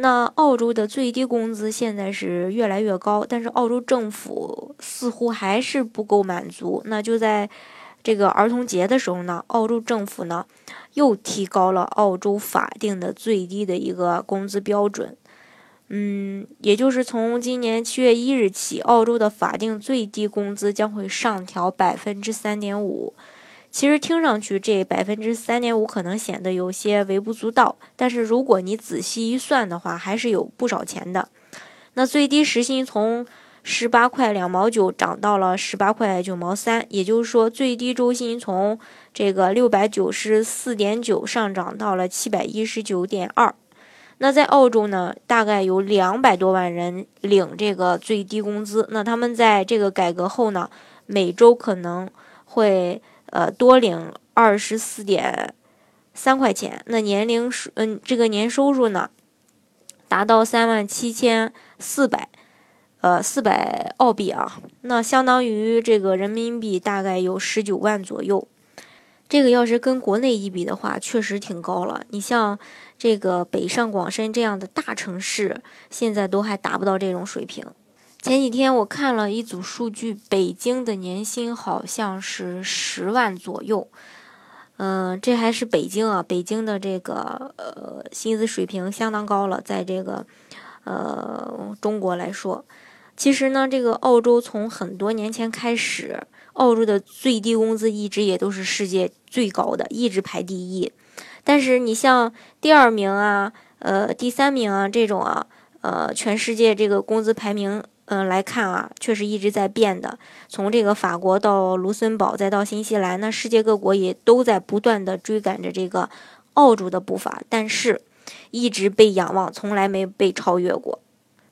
那澳洲的最低工资现在是越来越高，但是澳洲政府似乎还是不够满足。那就在这个儿童节的时候呢，澳洲政府呢又提高了澳洲法定的最低的一个工资标准。嗯，也就是从今年七月一日起，澳洲的法定最低工资将会上调百分之三点五。其实听上去这百分之三点五可能显得有些微不足道，但是如果你仔细一算的话，还是有不少钱的。那最低时薪从十八块两毛九涨到了十八块九毛三，也就是说最低周薪从这个六百九十四点九上涨到了七百一十九点二。那在澳洲呢，大概有两百多万人领这个最低工资。那他们在这个改革后呢，每周可能会。呃，多领二十四点三块钱，那年龄收，嗯，这个年收入呢，达到三万七千四百，呃，四百澳币啊，那相当于这个人民币大概有十九万左右。这个要是跟国内一比的话，确实挺高了。你像这个北上广深这样的大城市，现在都还达不到这种水平。前几天我看了一组数据，北京的年薪好像是十万左右，嗯，这还是北京啊，北京的这个呃薪资水平相当高了，在这个呃中国来说，其实呢，这个澳洲从很多年前开始，澳洲的最低工资一直也都是世界最高的，一直排第一，但是你像第二名啊，呃，第三名啊这种啊，呃，全世界这个工资排名。嗯，来看啊，确实一直在变的。从这个法国到卢森堡，再到新西兰，那世界各国也都在不断的追赶着这个澳洲的步伐，但是一直被仰望，从来没被超越过。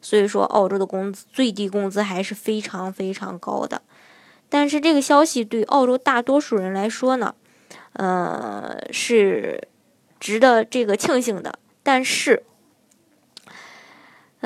所以说，澳洲的工资最低工资还是非常非常高的。但是这个消息对澳洲大多数人来说呢，呃，是值得这个庆幸的。但是。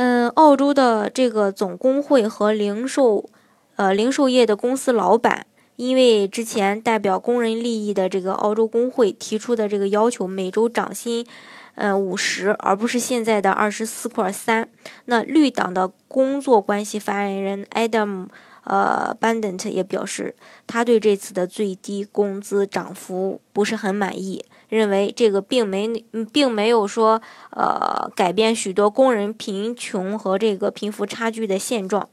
嗯，澳洲的这个总工会和零售，呃，零售业的公司老板，因为之前代表工人利益的这个澳洲工会提出的这个要求，每周涨薪，呃，五十，而不是现在的二十四块三。那绿党的工作关系发言人 Adam，呃，Bandent 也表示，他对这次的最低工资涨幅不是很满意。认为这个并没，并没有说，呃，改变许多工人贫穷和这个贫富差距的现状。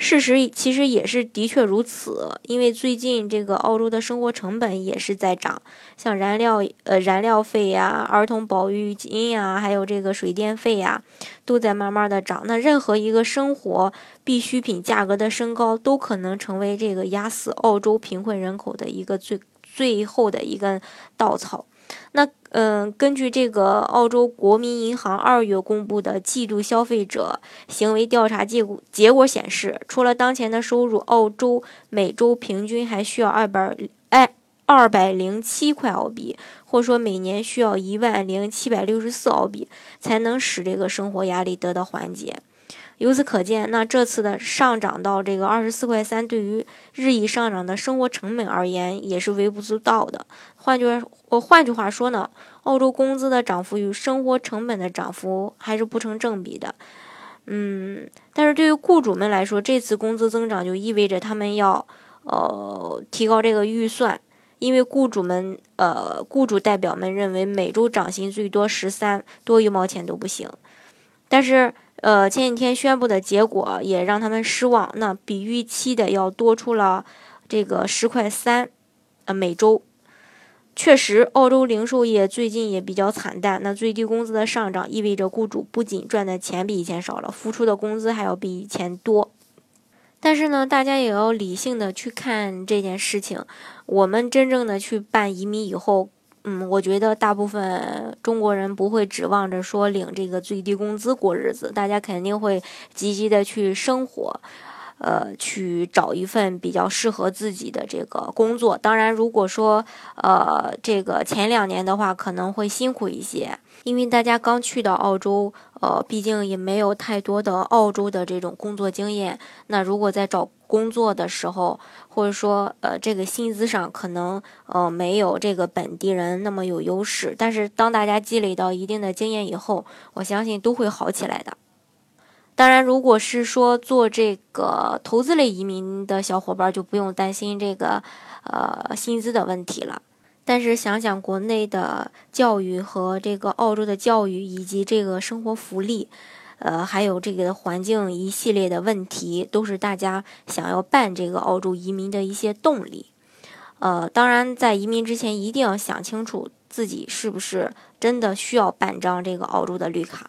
事实其实也是的确如此，因为最近这个澳洲的生活成本也是在涨，像燃料，呃，燃料费呀、儿童保育金呀，还有这个水电费呀，都在慢慢的涨。那任何一个生活必需品价格的升高，都可能成为这个压死澳洲贫困人口的一个最最后的一根稻草。那嗯，根据这个澳洲国民银行二月公布的季度消费者行为调查结果结果显示，除了当前的收入，澳洲每周平均还需要二百哎二百零七块澳币，或者说每年需要一万零七百六十四澳币，才能使这个生活压力得到缓解。由此可见，那这次的上涨到这个二十四块三，对于日益上涨的生活成本而言，也是微不足道的。换句我换句话说呢，澳洲工资的涨幅与生活成本的涨幅还是不成正比的。嗯，但是对于雇主们来说，这次工资增长就意味着他们要呃提高这个预算，因为雇主们呃雇主代表们认为每周涨薪最多十三多一毛钱都不行，但是。呃，前几天宣布的结果也让他们失望，那比预期的要多出了这个十块三，呃，每周。确实，澳洲零售业最近也比较惨淡。那最低工资的上涨意味着雇主不仅赚的钱比以前少了，付出的工资还要比以前多。但是呢，大家也要理性的去看这件事情。我们真正的去办移民以后。嗯，我觉得大部分中国人不会指望着说领这个最低工资过日子，大家肯定会积极的去生活。呃，去找一份比较适合自己的这个工作。当然，如果说呃这个前两年的话，可能会辛苦一些，因为大家刚去到澳洲，呃，毕竟也没有太多的澳洲的这种工作经验。那如果在找工作的时候，或者说呃这个薪资上可能呃没有这个本地人那么有优势，但是当大家积累到一定的经验以后，我相信都会好起来的。当然，如果是说做这个投资类移民的小伙伴，就不用担心这个呃薪资的问题了。但是想想国内的教育和这个澳洲的教育，以及这个生活福利，呃，还有这个环境一系列的问题，都是大家想要办这个澳洲移民的一些动力。呃，当然在移民之前，一定要想清楚自己是不是真的需要办张这个澳洲的绿卡。